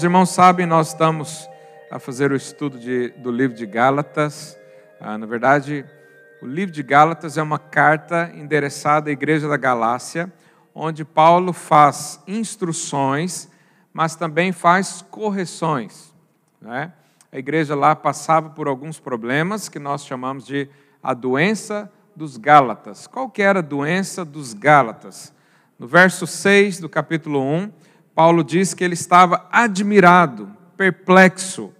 Os irmãos sabem, nós estamos a fazer o estudo de, do livro de Gálatas. Ah, na verdade, o livro de Gálatas é uma carta endereçada à igreja da Galácia, onde Paulo faz instruções, mas também faz correções. Né? A igreja lá passava por alguns problemas que nós chamamos de a doença dos Gálatas. Qual que era a doença dos Gálatas? No verso 6 do capítulo 1, Paulo diz que ele estava admirado, perplexo,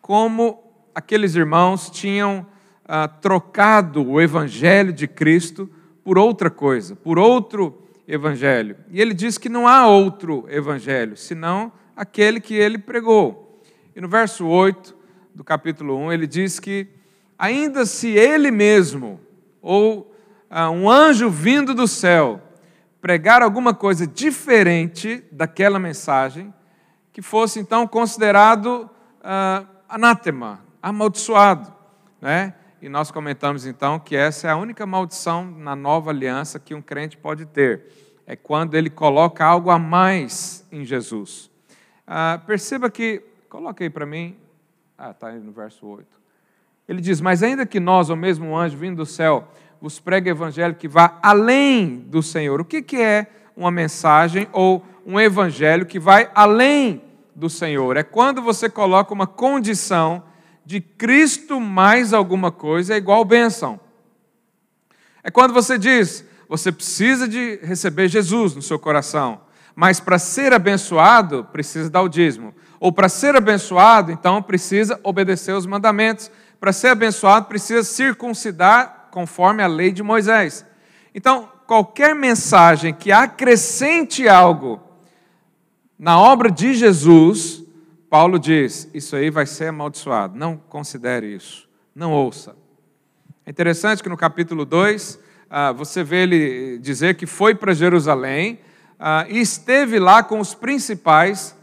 como aqueles irmãos tinham ah, trocado o evangelho de Cristo por outra coisa, por outro evangelho. E ele diz que não há outro evangelho, senão aquele que ele pregou. E no verso 8 do capítulo 1, ele diz que, ainda se ele mesmo, ou ah, um anjo vindo do céu, pregar alguma coisa diferente daquela mensagem, que fosse então considerado uh, anátema, amaldiçoado. Né? E nós comentamos então que essa é a única maldição na nova aliança que um crente pode ter. É quando ele coloca algo a mais em Jesus. Uh, perceba que, coloca aí para mim, ah, está no verso 8. Ele diz: Mas ainda que nós, ou mesmo um anjo vindo do céu, vos prega evangelho que vá além do Senhor. O que, que é uma mensagem ou um evangelho que vai além do Senhor? É quando você coloca uma condição de Cristo mais alguma coisa é igual bênção. É quando você diz, você precisa de receber Jesus no seu coração, mas para ser abençoado, precisa dar o dízimo. Ou para ser abençoado, então precisa obedecer os mandamentos. Para ser abençoado, precisa circuncidar conforme a lei de Moisés. Então, qualquer mensagem que acrescente algo na obra de Jesus, Paulo diz: isso aí vai ser amaldiçoado. Não considere isso. Não ouça. É interessante que no capítulo 2, ah, você vê ele dizer que foi para Jerusalém ah, e esteve lá com os principais.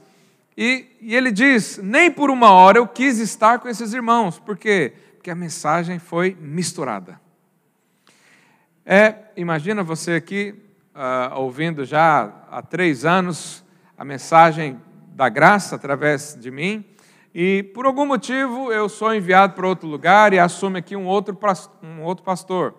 E, e ele diz: nem por uma hora eu quis estar com esses irmãos. Por quê? Porque a mensagem foi misturada. É, imagina você aqui uh, ouvindo já há três anos a mensagem da graça através de mim, e por algum motivo eu sou enviado para outro lugar e assume aqui um outro, um outro pastor.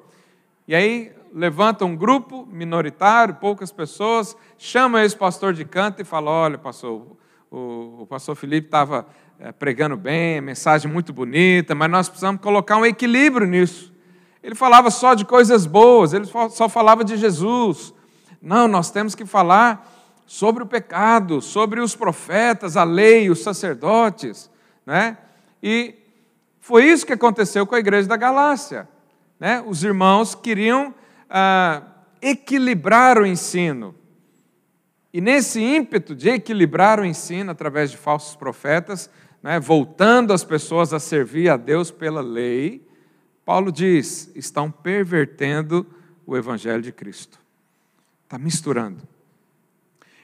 E aí levanta um grupo minoritário, poucas pessoas, chama esse pastor de canto e fala: Olha, pastor, o, o pastor Felipe estava é, pregando bem, mensagem muito bonita, mas nós precisamos colocar um equilíbrio nisso. Ele falava só de coisas boas, ele só falava de Jesus. Não, nós temos que falar sobre o pecado, sobre os profetas, a lei, os sacerdotes, né? E foi isso que aconteceu com a igreja da Galácia, né? Os irmãos queriam ah, equilibrar o ensino. E nesse ímpeto de equilibrar o ensino através de falsos profetas, né, voltando as pessoas a servir a Deus pela lei, Paulo diz: estão pervertendo o Evangelho de Cristo. Está misturando.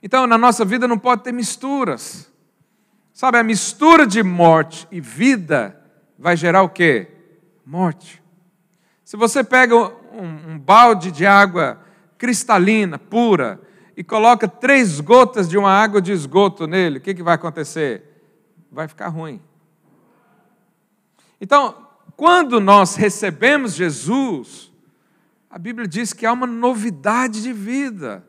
Então, na nossa vida não pode ter misturas. Sabe, a mistura de morte e vida vai gerar o quê? Morte. Se você pega um, um balde de água cristalina, pura, e coloca três gotas de uma água de esgoto nele, o que, que vai acontecer? Vai ficar ruim. Então, quando nós recebemos Jesus, a Bíblia diz que há uma novidade de vida,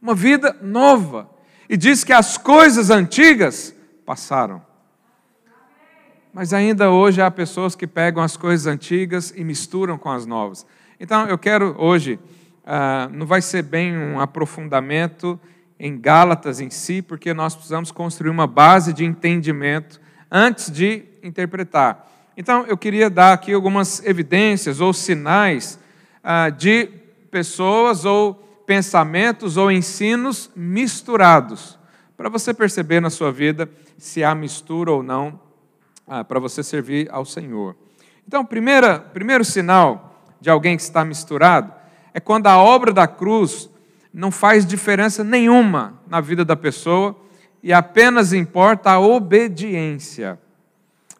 uma vida nova. E diz que as coisas antigas passaram. Mas ainda hoje há pessoas que pegam as coisas antigas e misturam com as novas. Então eu quero hoje, ah, não vai ser bem um aprofundamento em Gálatas em si, porque nós precisamos construir uma base de entendimento antes de interpretar. Então, eu queria dar aqui algumas evidências ou sinais ah, de pessoas ou pensamentos ou ensinos misturados, para você perceber na sua vida se há mistura ou não, ah, para você servir ao Senhor. Então, primeira, primeiro sinal de alguém que está misturado é quando a obra da cruz não faz diferença nenhuma na vida da pessoa e apenas importa a obediência.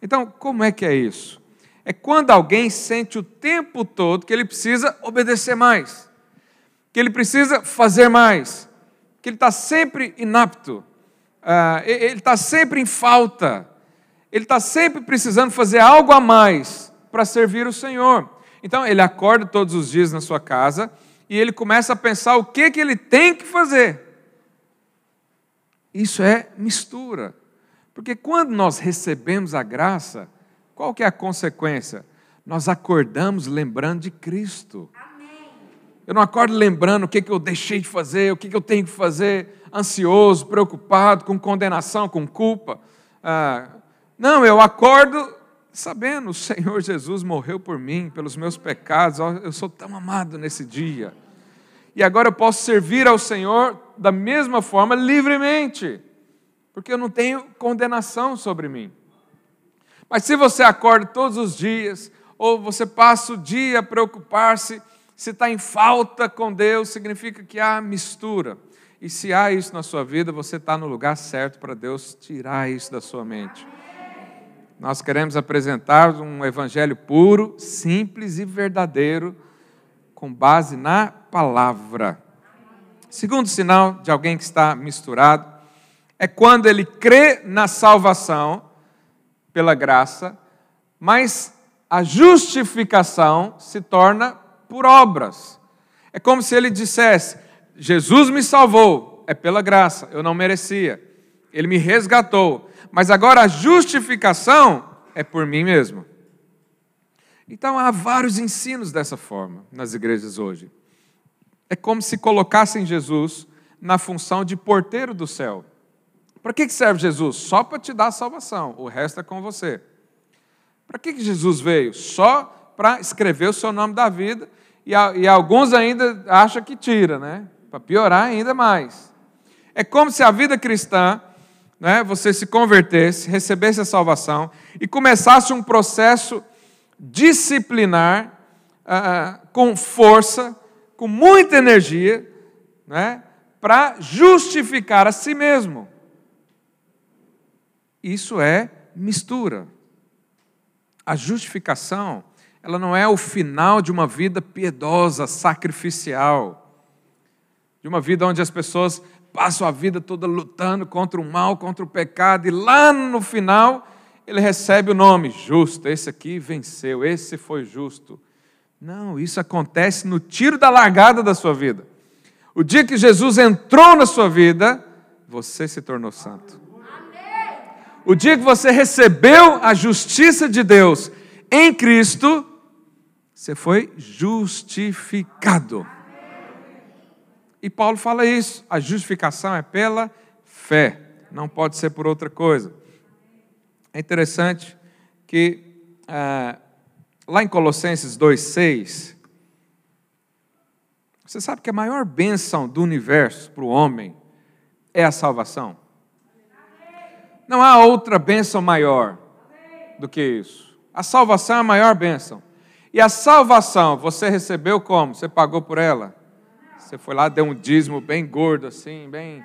Então, como é que é isso? É quando alguém sente o tempo todo que ele precisa obedecer mais, que ele precisa fazer mais, que ele está sempre inapto, uh, ele está sempre em falta, ele está sempre precisando fazer algo a mais para servir o Senhor. Então ele acorda todos os dias na sua casa e ele começa a pensar o que, que ele tem que fazer. Isso é mistura. Porque quando nós recebemos a graça, qual que é a consequência? Nós acordamos lembrando de Cristo. Eu não acordo lembrando o que, que eu deixei de fazer, o que, que eu tenho que fazer, ansioso, preocupado, com condenação, com culpa. Ah, não, eu acordo sabendo, o Senhor Jesus morreu por mim, pelos meus pecados, eu sou tão amado nesse dia. E agora eu posso servir ao Senhor da mesma forma, livremente, porque eu não tenho condenação sobre mim. Mas se você acorda todos os dias, ou você passa o dia a preocupar-se, se está em falta com Deus, significa que há mistura. E se há isso na sua vida, você está no lugar certo para Deus tirar isso da sua mente. Nós queremos apresentar um evangelho puro, simples e verdadeiro, com base na palavra. Segundo sinal de alguém que está misturado é quando ele crê na salvação pela graça, mas a justificação se torna por obras. É como se ele dissesse: Jesus me salvou, é pela graça, eu não merecia. Ele me resgatou, mas agora a justificação é por mim mesmo. Então há vários ensinos dessa forma nas igrejas hoje. É como se colocassem Jesus na função de porteiro do céu. Para que serve Jesus? Só para te dar salvação, o resto é com você. Para que Jesus veio? Só para escrever o seu nome da vida e, e alguns ainda acham que tira, né? Para piorar ainda mais. É como se a vida cristã, né, você se convertesse, recebesse a salvação e começasse um processo disciplinar, ah, com força, com muita energia, né, para justificar a si mesmo. Isso é mistura. A justificação ela não é o final de uma vida piedosa, sacrificial, de uma vida onde as pessoas passam a vida toda lutando contra o mal, contra o pecado, e lá no final ele recebe o nome justo. Esse aqui venceu, esse foi justo. Não, isso acontece no tiro da largada da sua vida. O dia que Jesus entrou na sua vida, você se tornou santo. O dia que você recebeu a justiça de Deus em Cristo, você foi justificado. E Paulo fala isso. A justificação é pela fé, não pode ser por outra coisa. É interessante que ah, lá em Colossenses 2,6, você sabe que a maior bênção do universo para o homem é a salvação. Não há outra bênção maior do que isso. A salvação é a maior bênção. E a salvação, você recebeu como? Você pagou por ela? Você foi lá, deu um dízimo bem gordo, assim, bem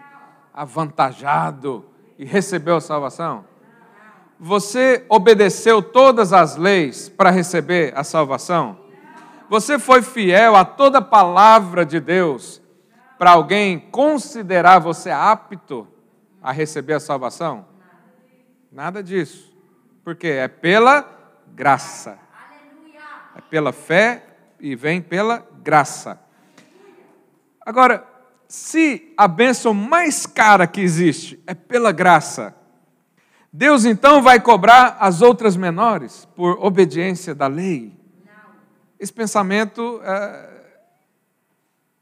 avantajado, e recebeu a salvação? Você obedeceu todas as leis para receber a salvação? Você foi fiel a toda palavra de Deus para alguém considerar você apto a receber a salvação? Nada disso. Porque é pela graça é pela fé e vem pela graça. Agora, se a bênção mais cara que existe é pela graça, Deus então vai cobrar as outras menores por obediência da lei? Esse pensamento é,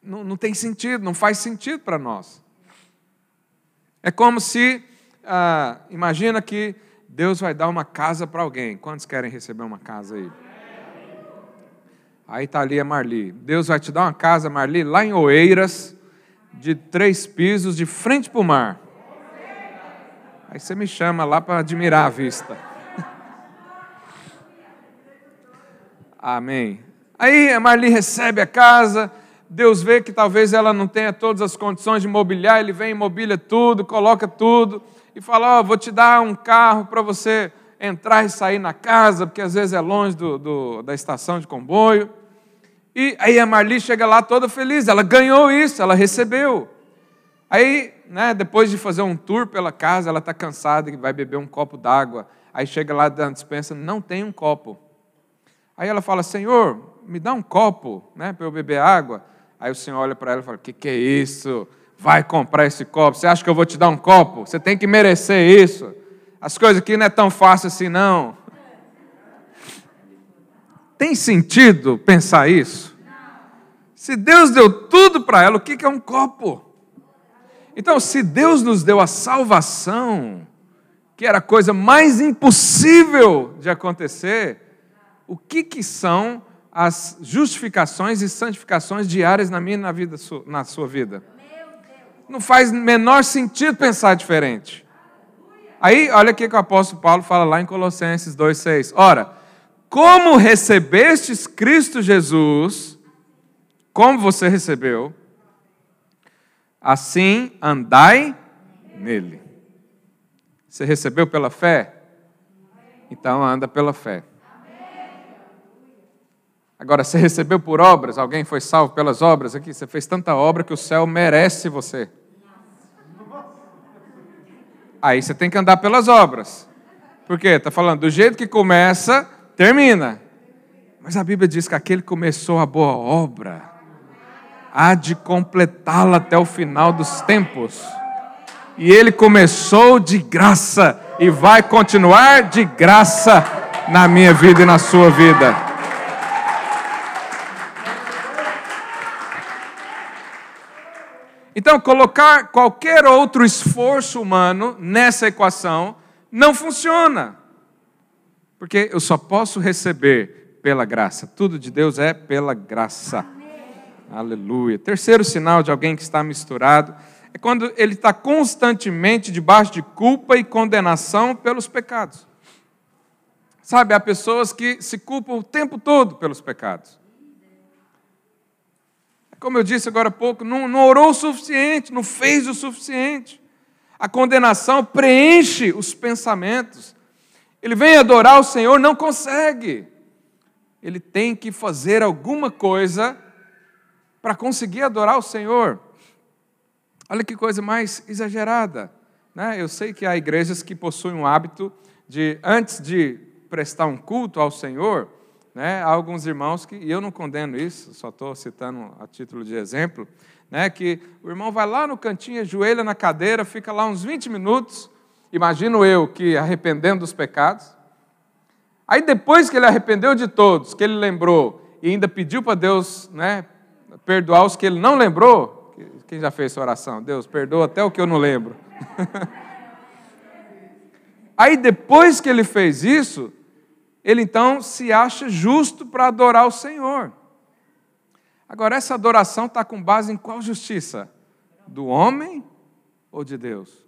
não, não, tem sentido, não faz sentido para nós. É como se, ah, imagina que Deus vai dar uma casa para alguém. Quantos querem receber uma casa aí? Aí está ali a Marli. Deus vai te dar uma casa, Marli, lá em Oeiras, de três pisos, de frente para o mar. Aí você me chama lá para admirar a vista. Amém. Aí a Marli recebe a casa, Deus vê que talvez ela não tenha todas as condições de mobiliar, ele vem e tudo, coloca tudo, e fala: Ó, oh, vou te dar um carro para você entrar e sair na casa, porque às vezes é longe do, do, da estação de comboio. E aí a Marli chega lá toda feliz, ela ganhou isso, ela recebeu. Aí né, depois de fazer um tour pela casa, ela está cansada e vai beber um copo d'água. Aí chega lá da dispensa, não tem um copo. Aí ela fala, Senhor, me dá um copo né, para eu beber água. Aí o Senhor olha para ela e fala, o que, que é isso? Vai comprar esse copo. Você acha que eu vou te dar um copo? Você tem que merecer isso. As coisas aqui não é tão fácil assim, não. Tem sentido pensar isso? Se Deus deu tudo para ela, o que é um copo? Então, se Deus nos deu a salvação, que era a coisa mais impossível de acontecer, o que, que são as justificações e santificações diárias na minha e na, vida, na sua vida? Não faz menor sentido pensar diferente. Aí, olha o que o apóstolo Paulo fala lá em Colossenses 2,6. Ora, como recebestes Cristo Jesus, como você recebeu, assim andai nele. Você recebeu pela fé? Então anda pela fé. Agora, você recebeu por obras? Alguém foi salvo pelas obras aqui? Você fez tanta obra que o céu merece você. Aí você tem que andar pelas obras. Por quê? Está falando do jeito que começa, termina. Mas a Bíblia diz que aquele que começou a boa obra há de completá-la até o final dos tempos. E ele começou de graça e vai continuar de graça na minha vida e na sua vida. Então, colocar qualquer outro esforço humano nessa equação não funciona. Porque eu só posso receber pela graça. Tudo de Deus é pela graça. Amém. Aleluia. Terceiro sinal de alguém que está misturado é quando ele está constantemente debaixo de culpa e condenação pelos pecados. Sabe, há pessoas que se culpam o tempo todo pelos pecados. Como eu disse agora há pouco, não, não orou o suficiente, não fez o suficiente. A condenação preenche os pensamentos. Ele vem adorar o Senhor, não consegue. Ele tem que fazer alguma coisa para conseguir adorar o Senhor. Olha que coisa mais exagerada. Né? Eu sei que há igrejas que possuem um hábito de, antes de prestar um culto ao Senhor, né, há alguns irmãos que, e eu não condeno isso, só estou citando a título de exemplo, né, que o irmão vai lá no cantinho, ajoelha na cadeira, fica lá uns 20 minutos, imagino eu que arrependendo dos pecados. Aí depois que ele arrependeu de todos, que ele lembrou e ainda pediu para Deus né, perdoar os que ele não lembrou, quem já fez essa oração? Deus, perdoa até o que eu não lembro. Aí depois que ele fez isso, ele então se acha justo para adorar o Senhor. Agora, essa adoração está com base em qual justiça? Do homem ou de Deus?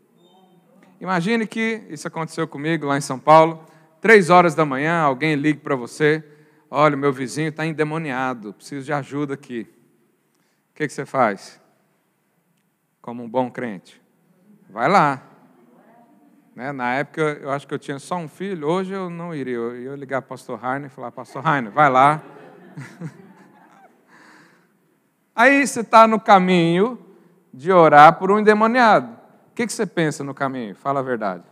Imagine que isso aconteceu comigo lá em São Paulo. Três horas da manhã, alguém liga para você: Olha, meu vizinho está endemoniado, preciso de ajuda aqui. O que, que você faz? Como um bom crente, vai lá, né? Na época, eu acho que eu tinha só um filho, hoje eu não iria. Eu ia ligar para o pastor Rainer e falar, pastor Rainer, vai lá. Aí você está no caminho de orar por um endemoniado. O que, que você pensa no caminho? Fala a verdade.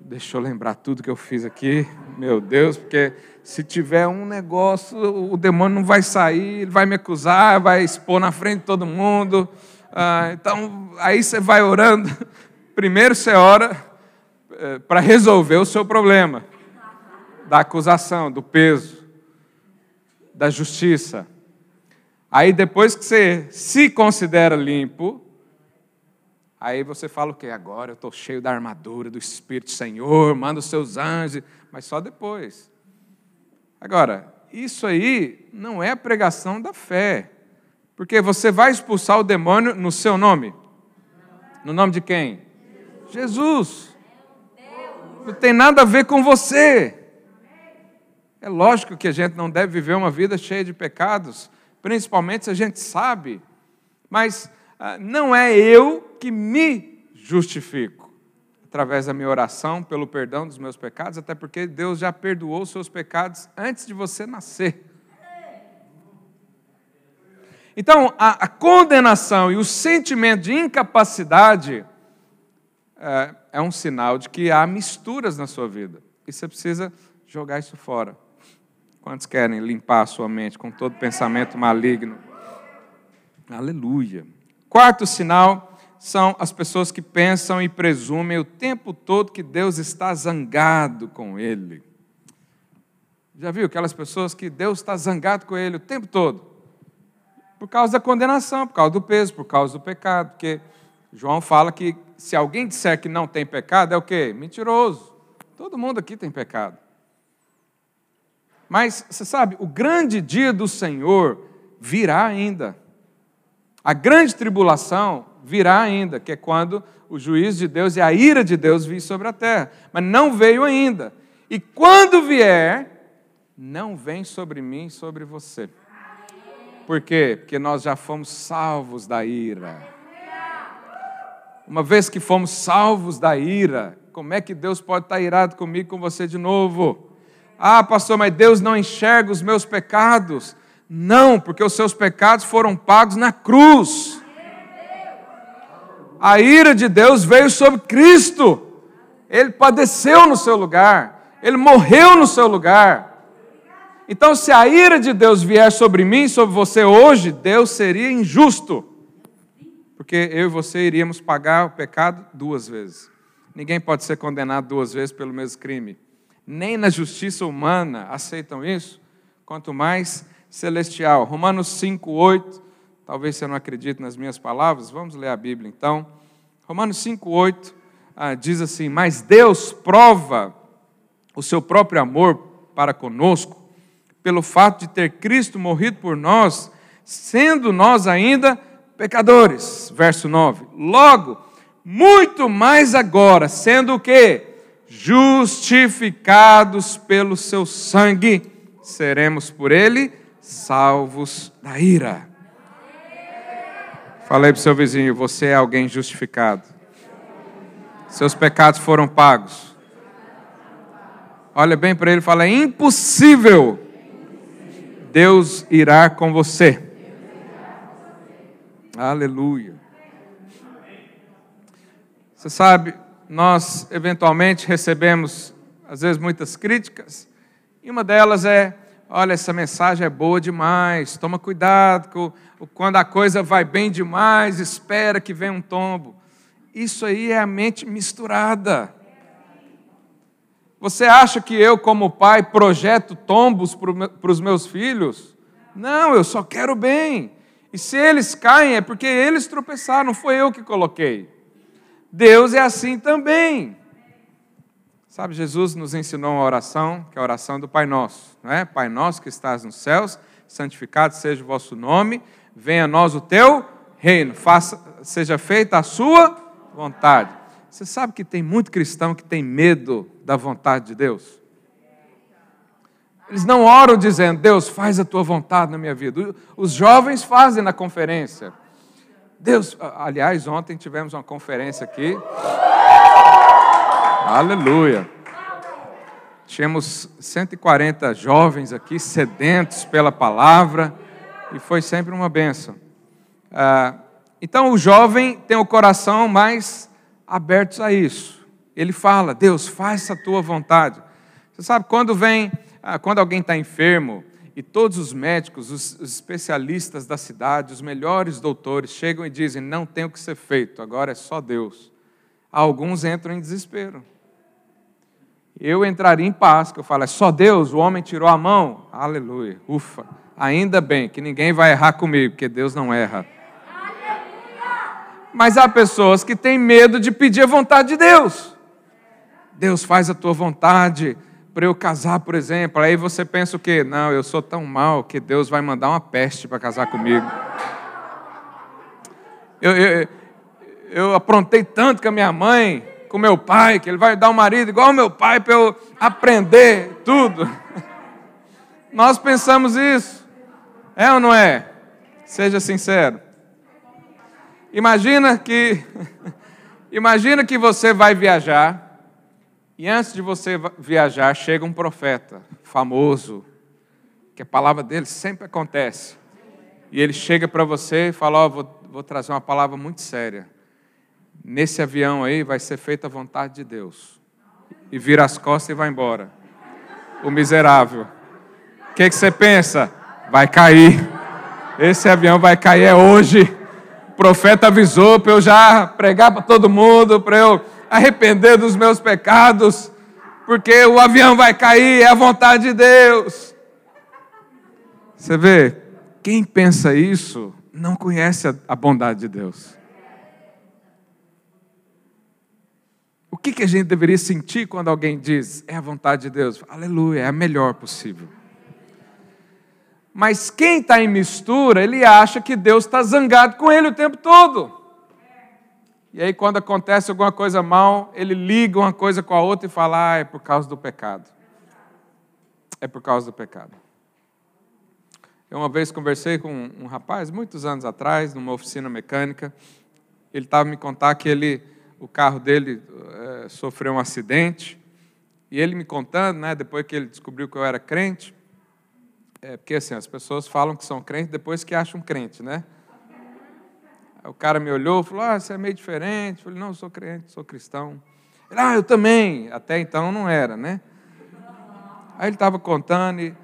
Deixa eu lembrar tudo que eu fiz aqui, meu Deus, porque se tiver um negócio, o demônio não vai sair, ele vai me acusar, vai expor na frente de todo mundo. Ah, então, aí você vai orando. Primeiro você ora, para resolver o seu problema da acusação, do peso, da justiça. Aí depois que você se considera limpo, aí você fala o quê? Agora eu estou cheio da armadura do Espírito Senhor, manda os seus anjos, mas só depois. Agora, isso aí não é a pregação da fé, porque você vai expulsar o demônio no seu nome. No nome de quem? Jesus não tem nada a ver com você. É lógico que a gente não deve viver uma vida cheia de pecados, principalmente se a gente sabe, mas ah, não é eu que me justifico através da minha oração pelo perdão dos meus pecados, até porque Deus já perdoou os seus pecados antes de você nascer. Então, a, a condenação e o sentimento de incapacidade é, é um sinal de que há misturas na sua vida. E você precisa jogar isso fora. Quantos querem limpar a sua mente com todo pensamento maligno? Aleluia. Quarto sinal são as pessoas que pensam e presumem o tempo todo que Deus está zangado com ele. Já viu aquelas pessoas que Deus está zangado com ele o tempo todo? Por causa da condenação, por causa do peso, por causa do pecado. Porque João fala que se alguém disser que não tem pecado, é o quê? Mentiroso. Todo mundo aqui tem pecado. Mas, você sabe, o grande dia do Senhor virá ainda. A grande tribulação virá ainda, que é quando o juízo de Deus e a ira de Deus vir sobre a terra. Mas não veio ainda. E quando vier, não vem sobre mim sobre você. Por quê? Porque nós já fomos salvos da ira. Uma vez que fomos salvos da ira, como é que Deus pode estar irado comigo, com você de novo? Ah, pastor, mas Deus não enxerga os meus pecados. Não, porque os seus pecados foram pagos na cruz. A ira de Deus veio sobre Cristo. Ele padeceu no seu lugar. Ele morreu no seu lugar. Então, se a ira de Deus vier sobre mim, sobre você hoje, Deus seria injusto. Porque eu e você iríamos pagar o pecado duas vezes. Ninguém pode ser condenado duas vezes pelo mesmo crime. Nem na justiça humana aceitam isso, quanto mais celestial. Romanos 5, 8. Talvez você não acredite nas minhas palavras, vamos ler a Bíblia então. Romanos 5, 8 ah, diz assim: Mas Deus prova o seu próprio amor para conosco, pelo fato de ter Cristo morrido por nós, sendo nós ainda pecadores. Verso 9. Logo, muito mais agora, sendo o que? Justificados pelo seu sangue, seremos por ele salvos da ira. Falei para o seu vizinho: você é alguém justificado. Seus pecados foram pagos. Olha bem para ele e fala: é impossível Deus irá com você. Aleluia. Você sabe, nós eventualmente recebemos, às vezes, muitas críticas, e uma delas é: olha, essa mensagem é boa demais, toma cuidado, quando a coisa vai bem demais, espera que venha um tombo. Isso aí é a mente misturada. Você acha que eu, como pai, projeto tombos para os meus filhos? Não, eu só quero bem. E se eles caem, é porque eles tropeçaram, não foi eu que coloquei. Deus é assim também. Sabe, Jesus nos ensinou uma oração, que é a oração do Pai Nosso, não é? Pai Nosso que estás nos céus, santificado seja o vosso nome, venha a nós o teu reino, faça, seja feita a sua vontade. Você sabe que tem muito cristão que tem medo da vontade de Deus? Eles não oram dizendo, Deus, faz a tua vontade na minha vida. Os jovens fazem na conferência. Deus, aliás, ontem tivemos uma conferência aqui. Aleluia. Tínhamos 140 jovens aqui sedentos pela palavra e foi sempre uma benção. Ah, então o jovem tem o coração mais aberto a isso. Ele fala: Deus, faça a tua vontade. Você sabe quando vem, ah, quando alguém está enfermo e todos os médicos, os especialistas da cidade, os melhores doutores chegam e dizem: não tem o que ser feito, agora é só Deus. Alguns entram em desespero eu entraria em paz, que eu falo, é só Deus, o homem tirou a mão, aleluia, ufa, ainda bem que ninguém vai errar comigo, porque Deus não erra. Mas há pessoas que têm medo de pedir a vontade de Deus. Deus faz a tua vontade para eu casar, por exemplo. Aí você pensa o quê? Não, eu sou tão mal que Deus vai mandar uma peste para casar comigo. Eu, eu, eu aprontei tanto com a minha mãe, com meu pai, que ele vai dar um marido igual ao meu pai para eu aprender tudo. Nós pensamos isso. É ou não é? Seja sincero. Imagina que imagina que você vai viajar e antes de você viajar chega um profeta famoso, que a palavra dele sempre acontece. e ele chega para você e fala: Ó, oh, vou, vou trazer uma palavra muito séria. Nesse avião aí vai ser feita a vontade de Deus. E vira as costas e vai embora. O miserável. O que, que você pensa? Vai cair. Esse avião vai cair é hoje. O profeta avisou para eu já pregar para todo mundo, para eu arrepender dos meus pecados, porque o avião vai cair, é a vontade de Deus. Você vê, quem pensa isso não conhece a bondade de Deus. O que, que a gente deveria sentir quando alguém diz é a vontade de Deus? Aleluia, é a melhor possível. Mas quem está em mistura, ele acha que Deus está zangado com ele o tempo todo. E aí, quando acontece alguma coisa mal, ele liga uma coisa com a outra e fala: ah, é por causa do pecado. É por causa do pecado. Eu uma vez conversei com um rapaz, muitos anos atrás, numa oficina mecânica. Ele estava me contar que ele, o carro dele é, sofreu um acidente. E ele me contando, né, depois que ele descobriu que eu era crente, é, porque assim, as pessoas falam que são crentes depois que acham crente, né? O cara me olhou falou: Ah, você é meio diferente. Eu falei: Não, eu sou crente, sou cristão. Ele, ah, eu também. Até então não era, né? Aí ele estava contando e.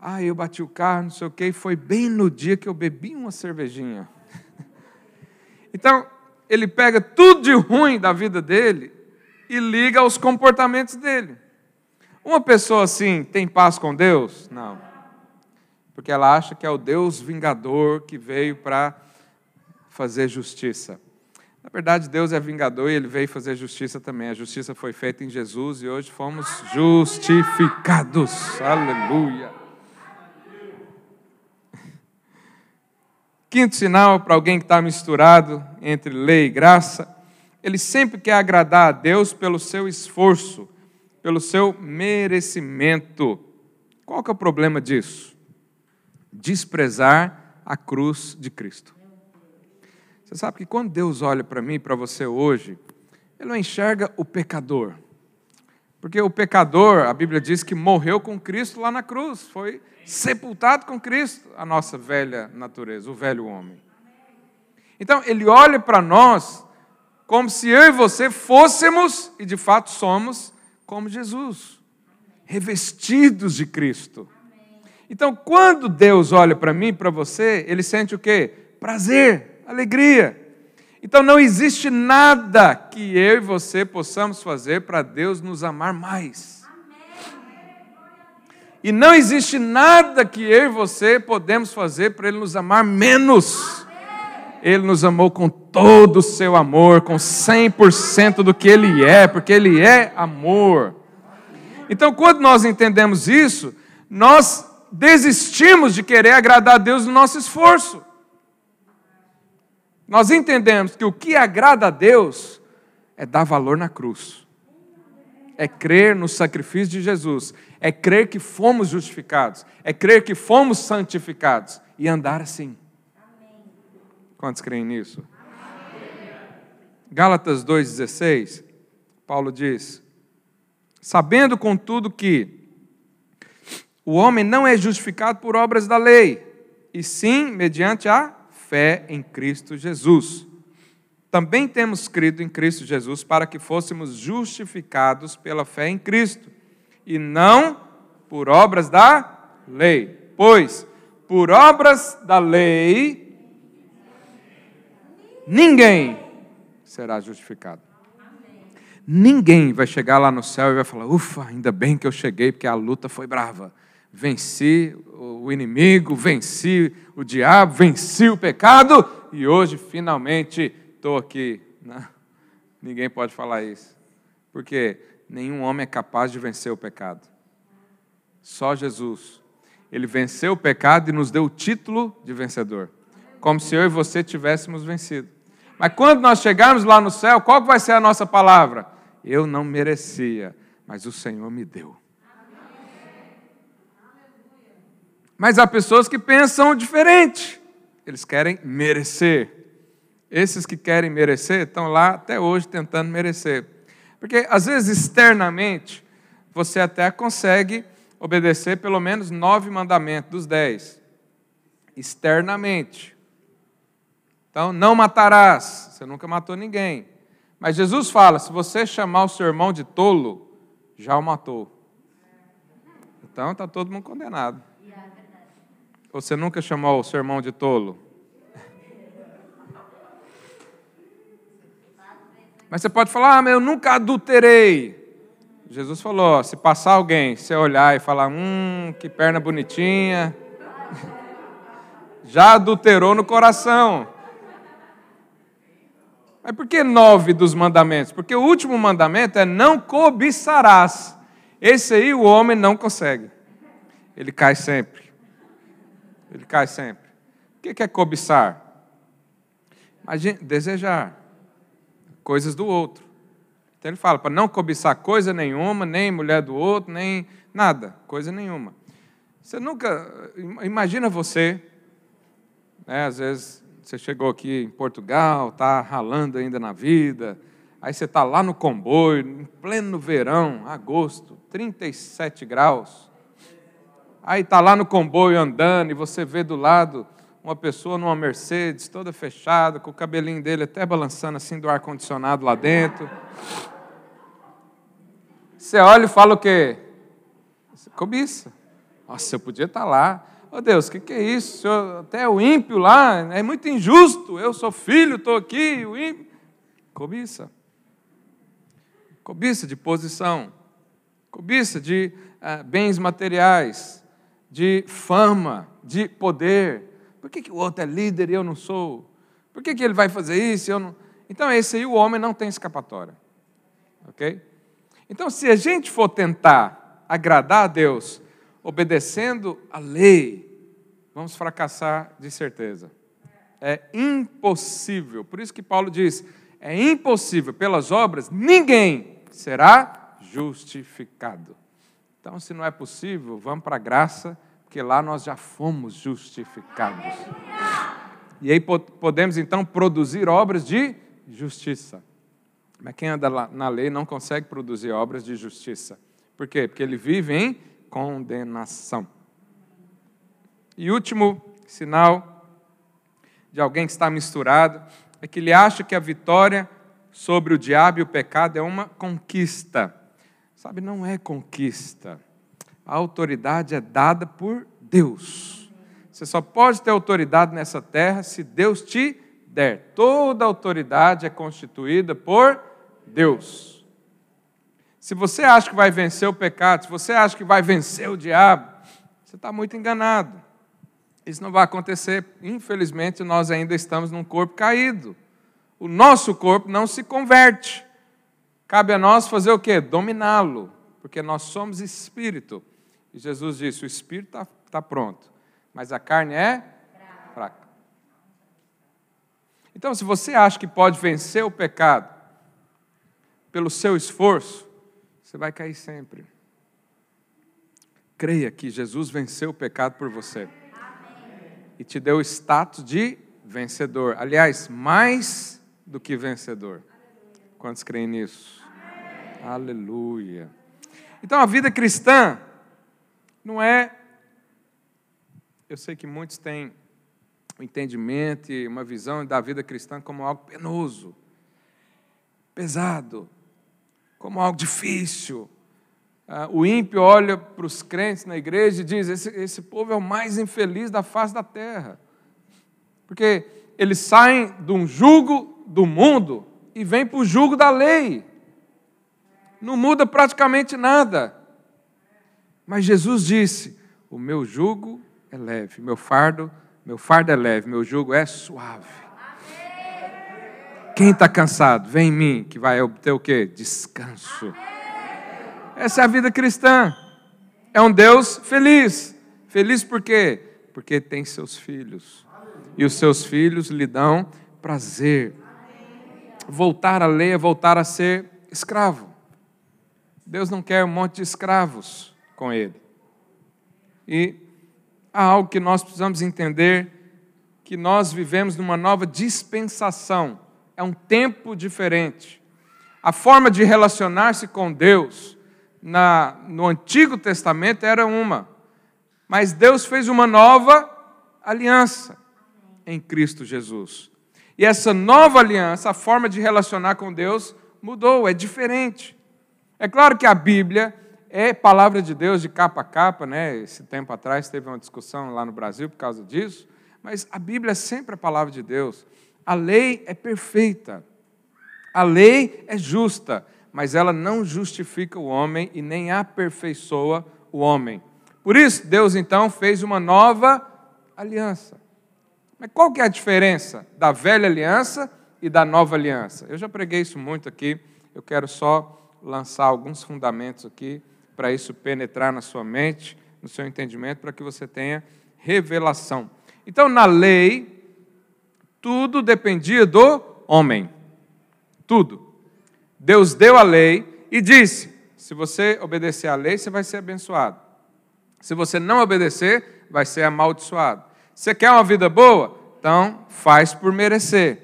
Ah, eu bati o carro, não sei o quê, e foi bem no dia que eu bebi uma cervejinha. Então, ele pega tudo de ruim da vida dele e liga aos comportamentos dele. Uma pessoa assim tem paz com Deus? Não. Porque ela acha que é o Deus vingador que veio para fazer justiça. Na verdade, Deus é vingador e ele veio fazer justiça também. A justiça foi feita em Jesus e hoje fomos justificados. Aleluia. Quinto sinal para alguém que está misturado entre lei e graça, ele sempre quer agradar a Deus pelo seu esforço, pelo seu merecimento. Qual que é o problema disso? Desprezar a cruz de Cristo. Você sabe que quando Deus olha para mim e para você hoje, Ele não enxerga o pecador. Porque o pecador, a Bíblia diz que morreu com Cristo lá na cruz, foi sepultado com Cristo, a nossa velha natureza, o velho homem. Então, Ele olha para nós como se eu e você fôssemos, e de fato somos, como Jesus, revestidos de Cristo. Então, quando Deus olha para mim e para você, Ele sente o quê? Prazer alegria. Então não existe nada que eu e você possamos fazer para Deus nos amar mais. E não existe nada que eu e você podemos fazer para Ele nos amar menos. Ele nos amou com todo o seu amor, com 100% do que Ele é, porque Ele é amor. Então, quando nós entendemos isso, nós desistimos de querer agradar a Deus no nosso esforço. Nós entendemos que o que agrada a Deus é dar valor na cruz, é crer no sacrifício de Jesus, é crer que fomos justificados, é crer que fomos santificados e andar assim. Quantos creem nisso? Amém. Gálatas 2,16, Paulo diz: Sabendo, contudo, que o homem não é justificado por obras da lei, e sim mediante a fé em Cristo Jesus. Também temos crido em Cristo Jesus para que fôssemos justificados pela fé em Cristo, e não por obras da lei. Pois, por obras da lei, ninguém será justificado. Ninguém vai chegar lá no céu e vai falar: ufa, ainda bem que eu cheguei, porque a luta foi brava venci o inimigo, venci o diabo, venci o pecado e hoje finalmente estou aqui. Não, ninguém pode falar isso, porque nenhum homem é capaz de vencer o pecado. Só Jesus. Ele venceu o pecado e nos deu o título de vencedor, como se eu e você tivéssemos vencido. Mas quando nós chegarmos lá no céu, qual vai ser a nossa palavra? Eu não merecia, mas o Senhor me deu. Mas há pessoas que pensam diferente. Eles querem merecer. Esses que querem merecer estão lá até hoje tentando merecer. Porque às vezes externamente você até consegue obedecer pelo menos nove mandamentos dos dez. externamente. Então, não matarás. Você nunca matou ninguém. Mas Jesus fala: se você chamar o seu irmão de tolo, já o matou. Então está todo mundo condenado. Você nunca chamou o seu irmão de tolo? Mas você pode falar, ah, mas eu nunca adulterei. Jesus falou: se passar alguém, você olhar e falar, hum, que perna bonitinha, já adulterou no coração. Mas por que nove dos mandamentos? Porque o último mandamento é não cobiçarás. Esse aí o homem não consegue. Ele cai sempre. Ele cai sempre. O que é cobiçar? Imagina, desejar coisas do outro. Então ele fala para não cobiçar coisa nenhuma, nem mulher do outro, nem nada, coisa nenhuma. Você nunca imagina você, né, às vezes você chegou aqui em Portugal, está ralando ainda na vida, aí você está lá no comboio, em pleno verão, agosto, 37 graus. Aí está lá no comboio andando e você vê do lado uma pessoa numa Mercedes, toda fechada, com o cabelinho dele até balançando assim do ar-condicionado lá dentro. Você olha e fala o quê? Cobiça. Nossa, eu podia estar tá lá. Oh Deus, o que, que, é isso? Até o ímpio lá, é muito injusto. Eu sou filho, estou aqui, o ímpio. Cobiça. Cobiça de posição. Cobiça de ah, bens materiais, de fama, de poder. Por que, que o outro é líder e eu não sou? Por que, que ele vai fazer isso e eu não. Então, esse aí o homem não tem escapatória. Ok? Então, se a gente for tentar agradar a Deus obedecendo a lei, vamos fracassar de certeza. É impossível. Por isso que Paulo diz: é impossível, pelas obras, ninguém será justificado. Então, se não é possível, vamos para a graça, porque lá nós já fomos justificados. E aí podemos então produzir obras de justiça. Mas quem anda na lei não consegue produzir obras de justiça. Por quê? Porque ele vive em condenação. E último sinal de alguém que está misturado é que ele acha que a vitória sobre o diabo e o pecado é uma conquista. Sabe, não é conquista. A autoridade é dada por Deus. Você só pode ter autoridade nessa terra se Deus te der. Toda autoridade é constituída por Deus. Se você acha que vai vencer o pecado, se você acha que vai vencer o diabo, você está muito enganado. Isso não vai acontecer. Infelizmente, nós ainda estamos num corpo caído. O nosso corpo não se converte. Cabe a nós fazer o quê? Dominá-lo, porque nós somos espírito. E Jesus disse: o espírito está tá pronto, mas a carne é fraca. Então, se você acha que pode vencer o pecado pelo seu esforço, você vai cair sempre. Creia que Jesus venceu o pecado por você. E te deu o status de vencedor. Aliás, mais do que vencedor. Quantos creem nisso? Aleluia. Então a vida cristã não é. Eu sei que muitos têm um entendimento e uma visão da vida cristã como algo penoso, pesado, como algo difícil. Ah, o ímpio olha para os crentes na igreja e diz: esse, esse povo é o mais infeliz da face da terra. Porque eles saem de um jugo do mundo e vêm para o jugo da lei. Não muda praticamente nada. Mas Jesus disse: O meu jugo é leve, meu fardo, meu fardo é leve, meu jugo é suave. Quem está cansado, vem em mim, que vai obter o quê? Descanso. Essa é a vida cristã. É um Deus feliz. Feliz por quê? Porque tem seus filhos. E os seus filhos lhe dão prazer. Voltar à lei é voltar a ser escravo. Deus não quer um monte de escravos com ele. E há algo que nós precisamos entender que nós vivemos numa nova dispensação é um tempo diferente. A forma de relacionar-se com Deus na, no Antigo Testamento era uma, mas Deus fez uma nova aliança em Cristo Jesus. E essa nova aliança, a forma de relacionar com Deus, mudou, é diferente. É claro que a Bíblia é palavra de Deus de capa a capa, né? Esse tempo atrás teve uma discussão lá no Brasil por causa disso, mas a Bíblia é sempre a palavra de Deus. A lei é perfeita. A lei é justa, mas ela não justifica o homem e nem aperfeiçoa o homem. Por isso, Deus então fez uma nova aliança. Mas qual que é a diferença da velha aliança e da nova aliança? Eu já preguei isso muito aqui, eu quero só lançar alguns fundamentos aqui para isso penetrar na sua mente, no seu entendimento, para que você tenha revelação. Então, na lei, tudo dependia do homem. Tudo. Deus deu a lei e disse: se você obedecer à lei, você vai ser abençoado. Se você não obedecer, vai ser amaldiçoado. Você quer uma vida boa? Então, faz por merecer.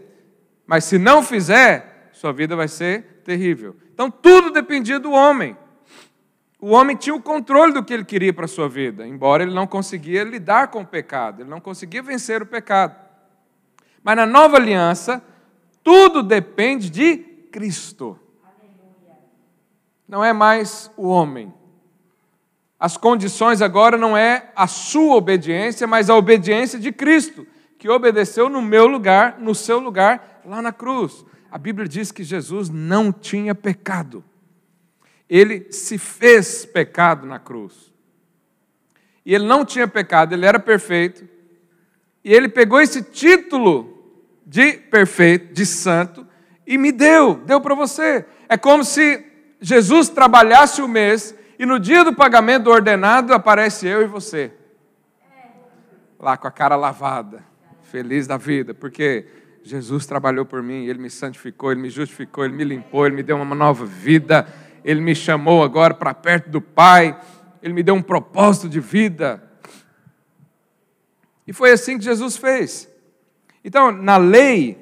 Mas se não fizer, sua vida vai ser terrível. Então, tudo dependia do homem. O homem tinha o controle do que ele queria para a sua vida, embora ele não conseguia lidar com o pecado, ele não conseguia vencer o pecado. Mas na nova aliança, tudo depende de Cristo. Não é mais o homem. As condições agora não é a sua obediência, mas a obediência de Cristo, que obedeceu no meu lugar, no seu lugar, lá na cruz. A Bíblia diz que Jesus não tinha pecado. Ele se fez pecado na cruz. E ele não tinha pecado, ele era perfeito. E ele pegou esse título de perfeito, de santo, e me deu, deu para você. É como se Jesus trabalhasse o mês e no dia do pagamento do ordenado aparece eu e você. Lá com a cara lavada, feliz da vida, porque Jesus trabalhou por mim, ele me santificou, ele me justificou, ele me limpou, ele me deu uma nova vida, ele me chamou agora para perto do Pai, ele me deu um propósito de vida. E foi assim que Jesus fez. Então, na lei,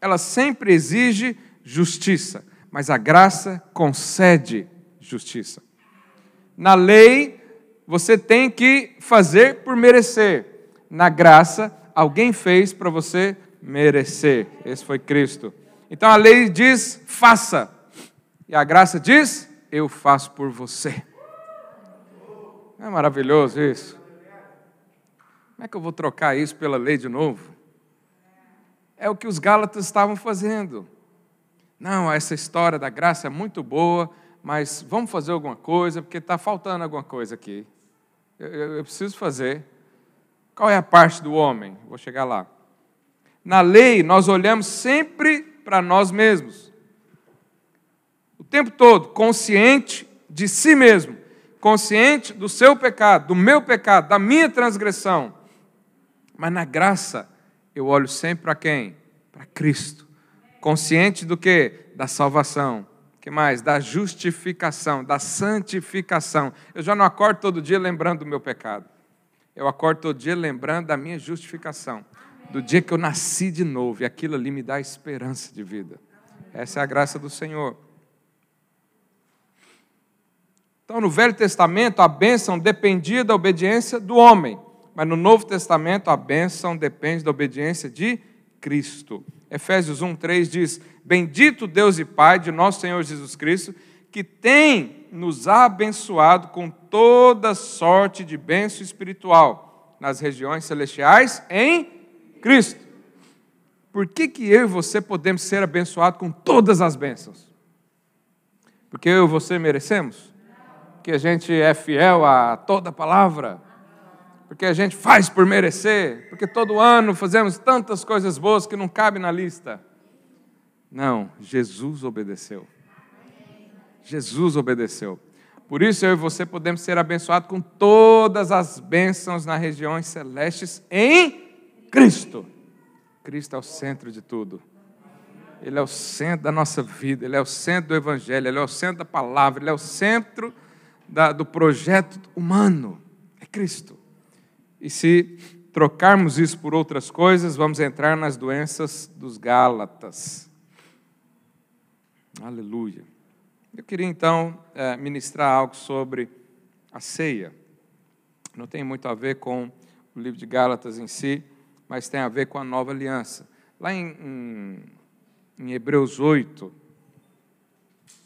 ela sempre exige justiça, mas a graça concede justiça. Na lei, você tem que fazer por merecer. Na graça, alguém fez para você merecer. Esse foi Cristo. Então a lei diz: faça. E a graça diz: eu faço por você. Não é maravilhoso isso? Como é que eu vou trocar isso pela lei de novo? É o que os Gálatas estavam fazendo. Não, essa história da graça é muito boa, mas vamos fazer alguma coisa, porque está faltando alguma coisa aqui. Eu, eu, eu preciso fazer. Qual é a parte do homem? Vou chegar lá. Na lei, nós olhamos sempre para nós mesmos. Tempo todo, consciente de si mesmo, consciente do seu pecado, do meu pecado, da minha transgressão. Mas na graça, eu olho sempre para quem? Para Cristo. Consciente do que? Da salvação que mais? Da justificação, da santificação. Eu já não acordo todo dia lembrando do meu pecado. Eu acordo todo dia lembrando da minha justificação. Do dia que eu nasci de novo. E aquilo ali me dá esperança de vida. Essa é a graça do Senhor. Então, no Velho Testamento, a bênção dependia da obediência do homem. Mas no Novo Testamento, a bênção depende da obediência de Cristo. Efésios 1, 3 diz: Bendito Deus e Pai de nosso Senhor Jesus Cristo, que tem nos abençoado com toda sorte de bênção espiritual nas regiões celestiais em Cristo. Por que, que eu e você podemos ser abençoados com todas as bênçãos? Porque eu e você merecemos? Que a gente é fiel a toda palavra? porque a gente faz por merecer, porque todo ano fazemos tantas coisas boas que não cabe na lista. Não, Jesus obedeceu. Jesus obedeceu. Por isso eu e você podemos ser abençoados com todas as bênçãos nas regiões celestes em Cristo. Cristo é o centro de tudo. Ele é o centro da nossa vida, Ele é o centro do Evangelho, Ele é o centro da palavra, Ele é o centro da, do projeto humano. É Cristo. E se trocarmos isso por outras coisas, vamos entrar nas doenças dos Gálatas. Aleluia. Eu queria então é, ministrar algo sobre a ceia. Não tem muito a ver com o livro de Gálatas em si, mas tem a ver com a nova aliança. Lá em, em, em Hebreus 8,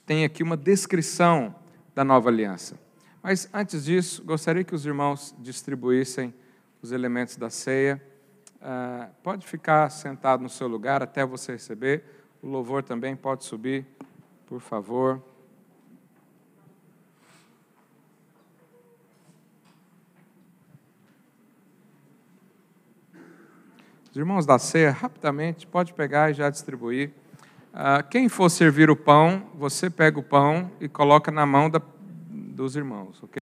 tem aqui uma descrição da nova aliança. Mas antes disso, gostaria que os irmãos distribuíssem os elementos da ceia. Uh, pode ficar sentado no seu lugar até você receber. O louvor também pode subir, por favor. Os irmãos da ceia, rapidamente, pode pegar e já distribuir. Uh, quem for servir o pão, você pega o pão e coloca na mão da, dos irmãos, ok?